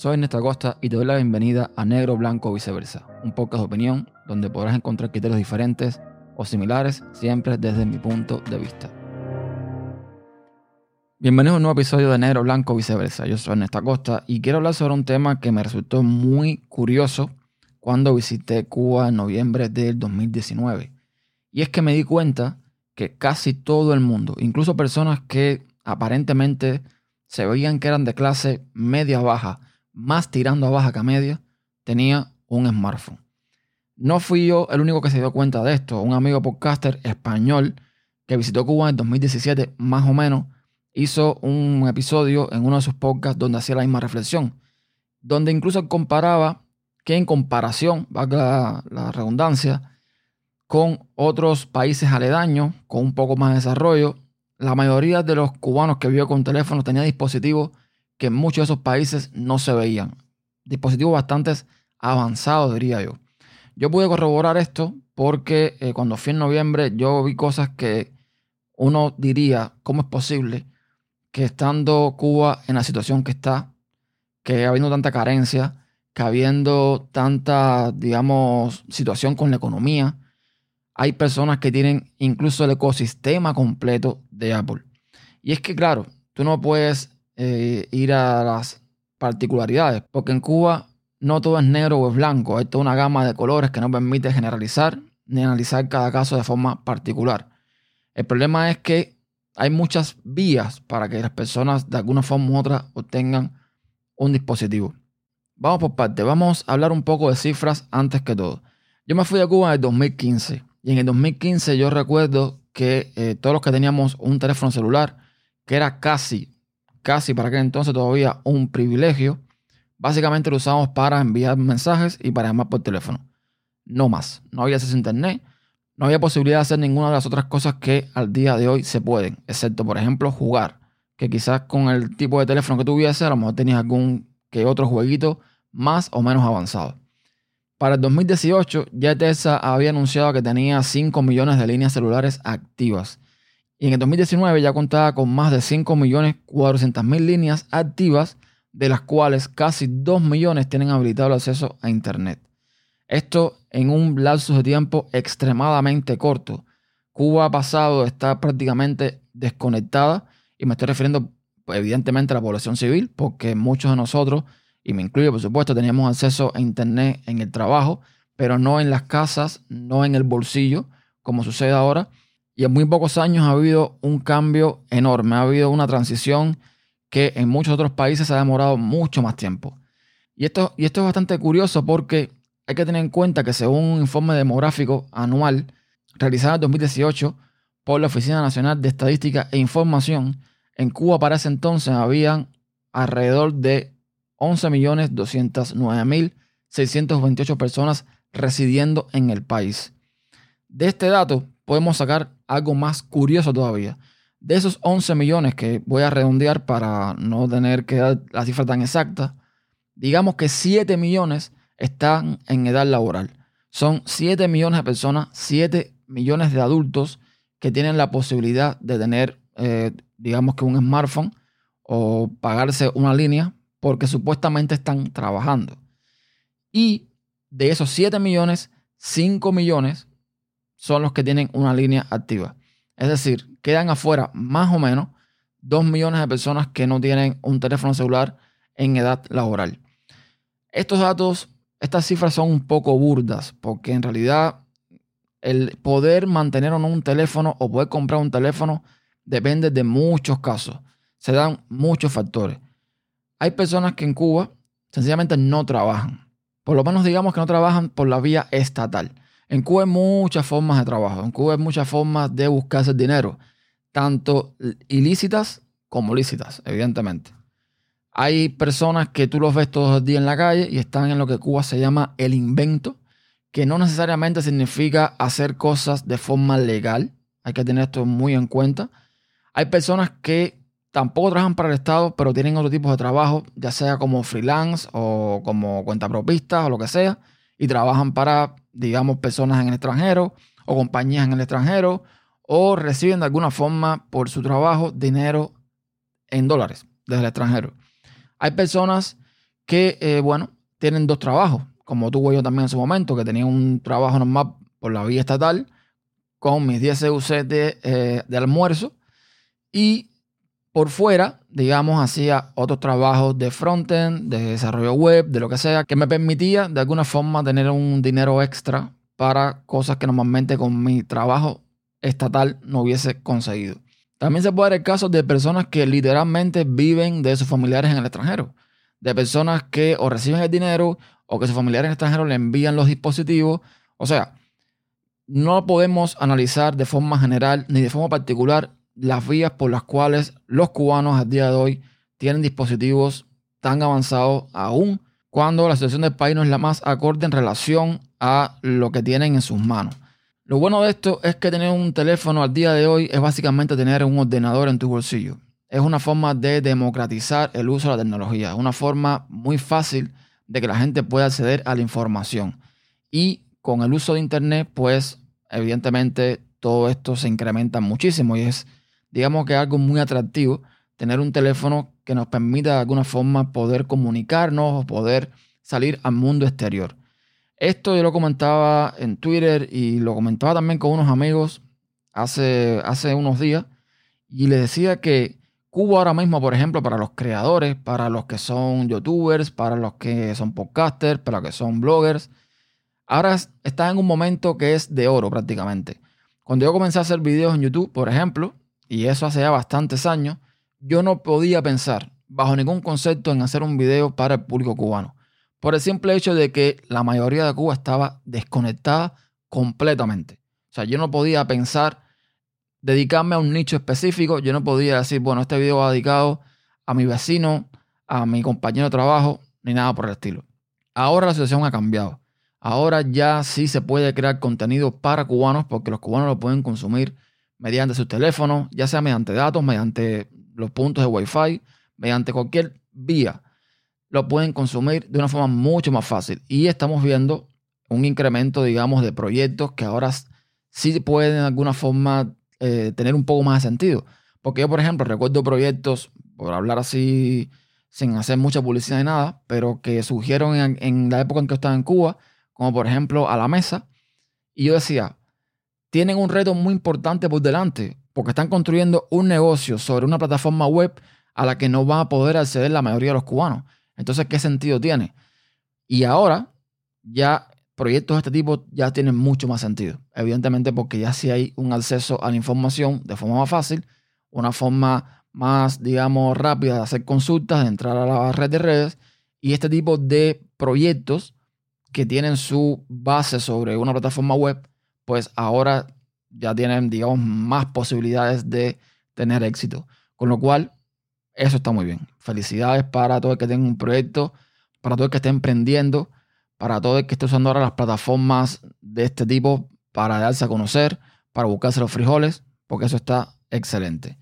Soy Néstor Costa y te doy la bienvenida a Negro, Blanco, Viceversa, un podcast de opinión donde podrás encontrar criterios diferentes o similares siempre desde mi punto de vista. Bienvenido a un nuevo episodio de Negro, Blanco, Viceversa. Yo soy Néstor Costa y quiero hablar sobre un tema que me resultó muy curioso cuando visité Cuba en noviembre del 2019. Y es que me di cuenta que casi todo el mundo, incluso personas que aparentemente se veían que eran de clase media baja, más tirando a baja que a media, tenía un smartphone. No fui yo el único que se dio cuenta de esto. Un amigo podcaster español que visitó Cuba en 2017, más o menos, hizo un episodio en uno de sus podcasts donde hacía la misma reflexión, donde incluso comparaba que en comparación, valga la redundancia, con otros países aledaños, con un poco más de desarrollo, la mayoría de los cubanos que vio con teléfono tenía dispositivos que en muchos de esos países no se veían. Dispositivos bastante avanzados, diría yo. Yo pude corroborar esto porque eh, cuando fui en noviembre yo vi cosas que uno diría, ¿cómo es posible que estando Cuba en la situación que está, que habiendo tanta carencia, que habiendo tanta, digamos, situación con la economía, hay personas que tienen incluso el ecosistema completo de Apple. Y es que, claro, tú no puedes eh, ir a las particularidades, porque en Cuba no todo es negro o es blanco, hay toda una gama de colores que no permite generalizar ni analizar cada caso de forma particular. El problema es que hay muchas vías para que las personas de alguna forma u otra obtengan un dispositivo. Vamos por parte, vamos a hablar un poco de cifras antes que todo. Yo me fui a Cuba en el 2015 y en el 2015 yo recuerdo que eh, todos los que teníamos un teléfono celular, que era casi casi para aquel entonces todavía un privilegio. Básicamente lo usamos para enviar mensajes y para llamar por teléfono. No más. No había acceso a internet. No había posibilidad de hacer ninguna de las otras cosas que al día de hoy se pueden, excepto, por ejemplo, jugar. Que quizás con el tipo de teléfono que tuviese, a lo mejor tenías algún que otro jueguito más o menos avanzado. Para el 2018, ya Tesla había anunciado que tenía 5 millones de líneas celulares activas y en el 2019 ya contaba con más de 5.400.000 líneas activas, de las cuales casi 2 millones tienen habilitado el acceso a Internet. Esto en un lapso de tiempo extremadamente corto. Cuba ha pasado de prácticamente desconectada, y me estoy refiriendo pues, evidentemente a la población civil, porque muchos de nosotros, y me incluyo por supuesto, teníamos acceso a Internet en el trabajo, pero no en las casas, no en el bolsillo, como sucede ahora y en muy pocos años ha habido un cambio enorme, ha habido una transición que en muchos otros países ha demorado mucho más tiempo. Y esto, y esto es bastante curioso porque hay que tener en cuenta que según un informe demográfico anual realizado en 2018 por la Oficina Nacional de Estadística e Información, en Cuba para ese entonces habían alrededor de 11.209.628 personas residiendo en el país. De este dato podemos sacar algo más curioso todavía. De esos 11 millones que voy a redondear para no tener que dar la cifra tan exacta, digamos que 7 millones están en edad laboral. Son 7 millones de personas, 7 millones de adultos que tienen la posibilidad de tener, eh, digamos que un smartphone o pagarse una línea porque supuestamente están trabajando. Y de esos 7 millones, 5 millones son los que tienen una línea activa. Es decir, quedan afuera más o menos 2 millones de personas que no tienen un teléfono celular en edad laboral. Estos datos, estas cifras son un poco burdas porque en realidad el poder mantener o no un teléfono o poder comprar un teléfono depende de muchos casos. Se dan muchos factores. Hay personas que en Cuba sencillamente no trabajan. Por lo menos digamos que no trabajan por la vía estatal. En Cuba hay muchas formas de trabajo, en Cuba hay muchas formas de buscarse dinero, tanto ilícitas como lícitas, evidentemente. Hay personas que tú los ves todos los días en la calle y están en lo que Cuba se llama el invento, que no necesariamente significa hacer cosas de forma legal. Hay que tener esto muy en cuenta. Hay personas que tampoco trabajan para el Estado, pero tienen otro tipo de trabajo, ya sea como freelance o como cuentapropistas o lo que sea, y trabajan para digamos, personas en el extranjero o compañías en el extranjero o reciben de alguna forma por su trabajo dinero en dólares desde el extranjero. Hay personas que, eh, bueno, tienen dos trabajos, como tuve yo también en su momento, que tenía un trabajo normal por la vía estatal, con mis 10 CUC de, eh, de almuerzo, y por fuera, digamos, hacía otros trabajos de frontend, de desarrollo web, de lo que sea, que me permitía de alguna forma tener un dinero extra para cosas que normalmente con mi trabajo estatal no hubiese conseguido. También se puede dar el caso de personas que literalmente viven de sus familiares en el extranjero, de personas que o reciben el dinero o que sus familiares en el extranjero le envían los dispositivos. O sea, no podemos analizar de forma general ni de forma particular las vías por las cuales los cubanos al día de hoy tienen dispositivos tan avanzados aún cuando la situación del país no es la más acorde en relación a lo que tienen en sus manos. Lo bueno de esto es que tener un teléfono al día de hoy es básicamente tener un ordenador en tu bolsillo. Es una forma de democratizar el uso de la tecnología, una forma muy fácil de que la gente pueda acceder a la información. Y con el uso de Internet, pues evidentemente todo esto se incrementa muchísimo y es, digamos que algo muy atractivo tener un teléfono que nos permita de alguna forma poder comunicarnos o poder salir al mundo exterior. Esto yo lo comentaba en Twitter y lo comentaba también con unos amigos hace, hace unos días y les decía que Cuba ahora mismo, por ejemplo, para los creadores, para los que son youtubers, para los que son podcasters, para los que son bloggers, ahora está en un momento que es de oro prácticamente. Cuando yo comencé a hacer videos en YouTube, por ejemplo, y eso hace ya bastantes años, yo no podía pensar bajo ningún concepto en hacer un video para el público cubano por el simple hecho de que la mayoría de Cuba estaba desconectada completamente. O sea, yo no podía pensar dedicarme a un nicho específico, yo no podía decir, bueno, este video va dedicado a mi vecino, a mi compañero de trabajo, ni nada por el estilo. Ahora la situación ha cambiado. Ahora ya sí se puede crear contenido para cubanos porque los cubanos lo pueden consumir mediante sus teléfonos, ya sea mediante datos, mediante los puntos de Wi-Fi, mediante cualquier vía lo pueden consumir de una forma mucho más fácil. Y estamos viendo un incremento, digamos, de proyectos que ahora sí pueden de alguna forma eh, tener un poco más de sentido. Porque yo, por ejemplo, recuerdo proyectos, por hablar así, sin hacer mucha publicidad ni nada, pero que surgieron en, en la época en que estaba en Cuba, como por ejemplo a la mesa. Y yo decía, tienen un reto muy importante por delante, porque están construyendo un negocio sobre una plataforma web a la que no van a poder acceder la mayoría de los cubanos. Entonces, ¿qué sentido tiene? Y ahora ya proyectos de este tipo ya tienen mucho más sentido. Evidentemente porque ya sí hay un acceso a la información de forma más fácil, una forma más, digamos, rápida de hacer consultas, de entrar a la red de redes. Y este tipo de proyectos que tienen su base sobre una plataforma web, pues ahora ya tienen, digamos, más posibilidades de tener éxito. Con lo cual, eso está muy bien. Felicidades para todo el que tenga un proyecto, para todo el que esté emprendiendo, para todo el que esté usando ahora las plataformas de este tipo para darse a conocer, para buscarse los frijoles, porque eso está excelente.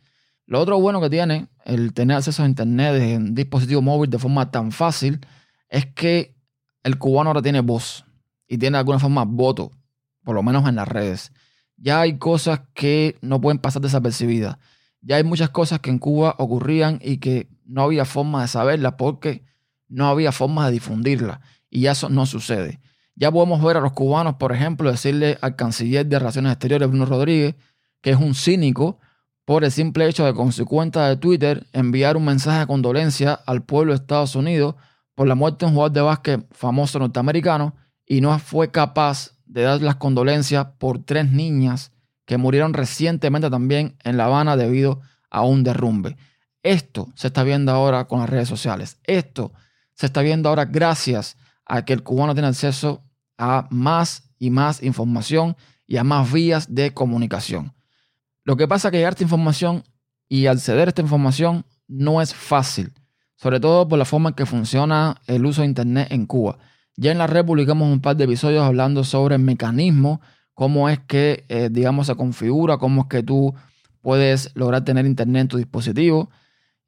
Lo otro bueno que tiene el tener acceso a Internet en dispositivo móvil de forma tan fácil es que el cubano ahora tiene voz y tiene de alguna forma voto, por lo menos en las redes. Ya hay cosas que no pueden pasar desapercibidas. Ya hay muchas cosas que en Cuba ocurrían y que no había forma de saberlas porque no había forma de difundirlas. Y ya eso no sucede. Ya podemos ver a los cubanos, por ejemplo, decirle al canciller de Relaciones Exteriores, Bruno Rodríguez, que es un cínico por el simple hecho de con su cuenta de Twitter enviar un mensaje de condolencia al pueblo de Estados Unidos por la muerte de un jugador de básquet famoso norteamericano y no fue capaz de dar las condolencias por tres niñas que murieron recientemente también en La Habana debido a un derrumbe. Esto se está viendo ahora con las redes sociales. Esto se está viendo ahora gracias a que el cubano tiene acceso a más y más información y a más vías de comunicación. Lo que pasa es que llegar a esta información y acceder a esta información no es fácil, sobre todo por la forma en que funciona el uso de Internet en Cuba. Ya en la red publicamos un par de episodios hablando sobre el mecanismo cómo es que, eh, digamos, se configura, cómo es que tú puedes lograr tener internet en tu dispositivo.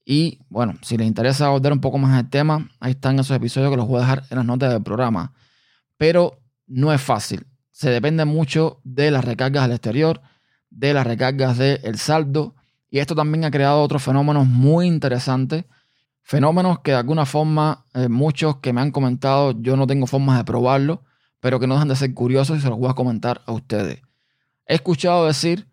Y bueno, si les interesa abordar un poco más el tema, ahí están esos episodios que los voy a dejar en las notas del programa. Pero no es fácil. Se depende mucho de las recargas al exterior, de las recargas del saldo. Y esto también ha creado otros fenómenos muy interesantes, Fenómenos que de alguna forma eh, muchos que me han comentado, yo no tengo formas de probarlo, pero que no dejan de ser curiosos y se los voy a comentar a ustedes. He escuchado decir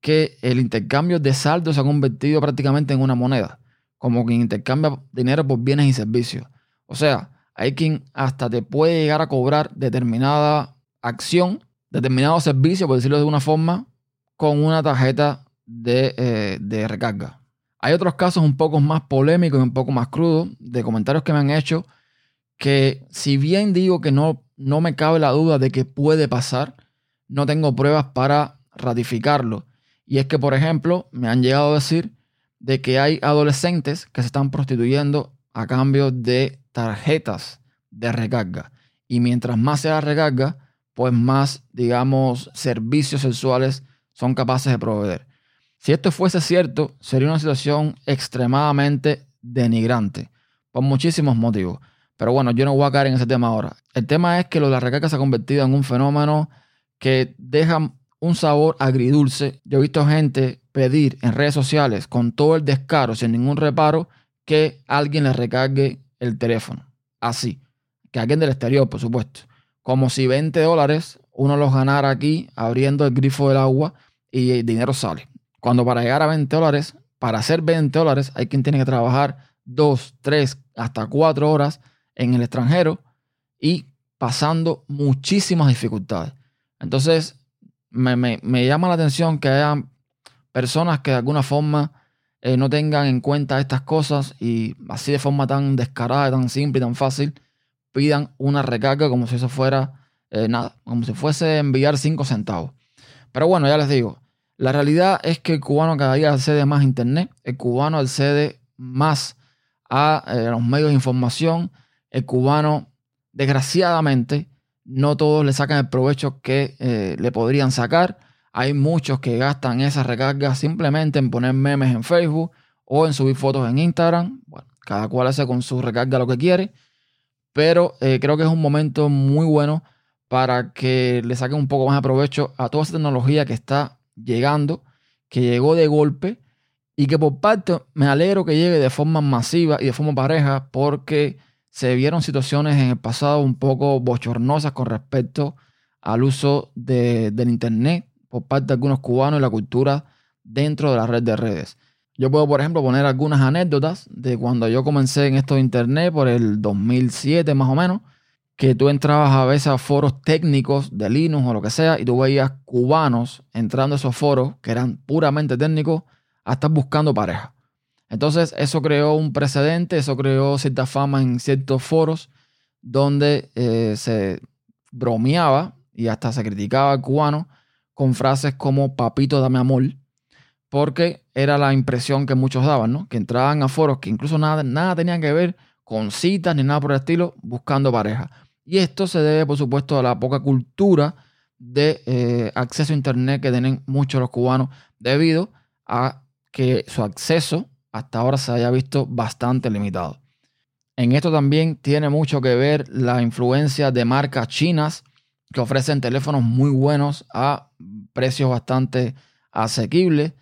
que el intercambio de saldo se ha convertido prácticamente en una moneda, como quien intercambia dinero por bienes y servicios. O sea, hay quien hasta te puede llegar a cobrar determinada acción, determinado servicio, por decirlo de una forma, con una tarjeta de, eh, de recarga. Hay otros casos un poco más polémicos y un poco más crudos de comentarios que me han hecho que si bien digo que no, no me cabe la duda de que puede pasar, no tengo pruebas para ratificarlo. Y es que, por ejemplo, me han llegado a decir de que hay adolescentes que se están prostituyendo a cambio de tarjetas de recarga. Y mientras más se la recarga, pues más, digamos, servicios sexuales son capaces de proveer. Si esto fuese cierto, sería una situación extremadamente denigrante, por muchísimos motivos. Pero bueno, yo no voy a caer en ese tema ahora. El tema es que lo de la recarga se ha convertido en un fenómeno que deja un sabor agridulce. Yo he visto gente pedir en redes sociales con todo el descaro, sin ningún reparo, que alguien le recargue el teléfono. Así. Que alguien del exterior, por supuesto. Como si 20 dólares uno los ganara aquí abriendo el grifo del agua y el dinero sale. Cuando para llegar a 20 dólares, para hacer 20 dólares, hay quien tiene que trabajar 2, 3, hasta 4 horas en el extranjero y pasando muchísimas dificultades. Entonces, me, llama la atención que haya personas que de alguna forma eh, no tengan en cuenta estas cosas y así de forma tan descarada, tan simple y tan fácil, pidan una recarga como si eso fuera eh, nada, como si fuese enviar 5 centavos. Pero bueno, ya les digo, la realidad es que el cubano cada día accede más a Internet, el cubano accede más a eh, los medios de información, el cubano, desgraciadamente, no todos le sacan el provecho que eh, le podrían sacar. Hay muchos que gastan esas recargas simplemente en poner memes en Facebook o en subir fotos en Instagram. Bueno, cada cual hace con su recarga lo que quiere, pero eh, creo que es un momento muy bueno para que le saquen un poco más de provecho a toda esa tecnología que está llegando, que llegó de golpe y que por parte me alegro que llegue de forma masiva y de forma pareja porque se vieron situaciones en el pasado un poco bochornosas con respecto al uso de, del Internet por parte de algunos cubanos y la cultura dentro de la red de redes. Yo puedo, por ejemplo, poner algunas anécdotas de cuando yo comencé en esto de Internet por el 2007 más o menos que tú entrabas a veces a foros técnicos de Linux o lo que sea y tú veías cubanos entrando a esos foros que eran puramente técnicos a estar buscando pareja. Entonces eso creó un precedente, eso creó cierta fama en ciertos foros donde eh, se bromeaba y hasta se criticaba al cubano con frases como papito dame amor, porque era la impresión que muchos daban, ¿no? Que entraban a foros que incluso nada, nada tenían que ver con citas ni nada por el estilo, buscando pareja. Y esto se debe, por supuesto, a la poca cultura de eh, acceso a Internet que tienen muchos los cubanos debido a que su acceso hasta ahora se haya visto bastante limitado. En esto también tiene mucho que ver la influencia de marcas chinas que ofrecen teléfonos muy buenos a precios bastante asequibles.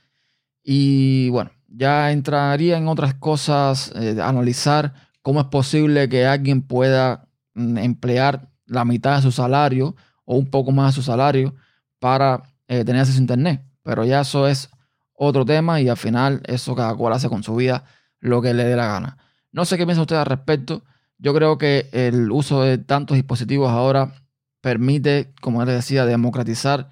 Y bueno, ya entraría en otras cosas, eh, analizar cómo es posible que alguien pueda emplear la mitad de su salario o un poco más de su salario para eh, tener acceso a Internet. Pero ya eso es otro tema y al final eso cada cual hace con su vida lo que le dé la gana. No sé qué piensa usted al respecto. Yo creo que el uso de tantos dispositivos ahora permite, como les decía, democratizar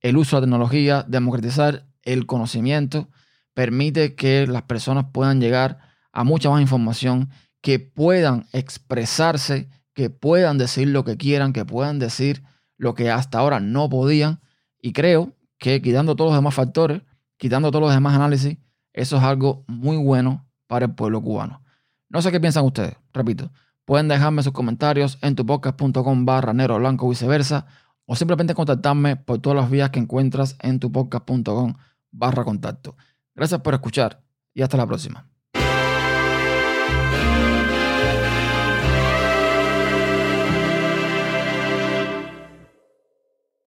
el uso de la tecnología, democratizar el conocimiento, permite que las personas puedan llegar a mucha más información, que puedan expresarse que puedan decir lo que quieran, que puedan decir lo que hasta ahora no podían. Y creo que quitando todos los demás factores, quitando todos los demás análisis, eso es algo muy bueno para el pueblo cubano. No sé qué piensan ustedes, repito. Pueden dejarme sus comentarios en tupodcast.com barra negro blanco viceversa o simplemente contactarme por todas las vías que encuentras en tupodcast.com barra contacto. Gracias por escuchar y hasta la próxima.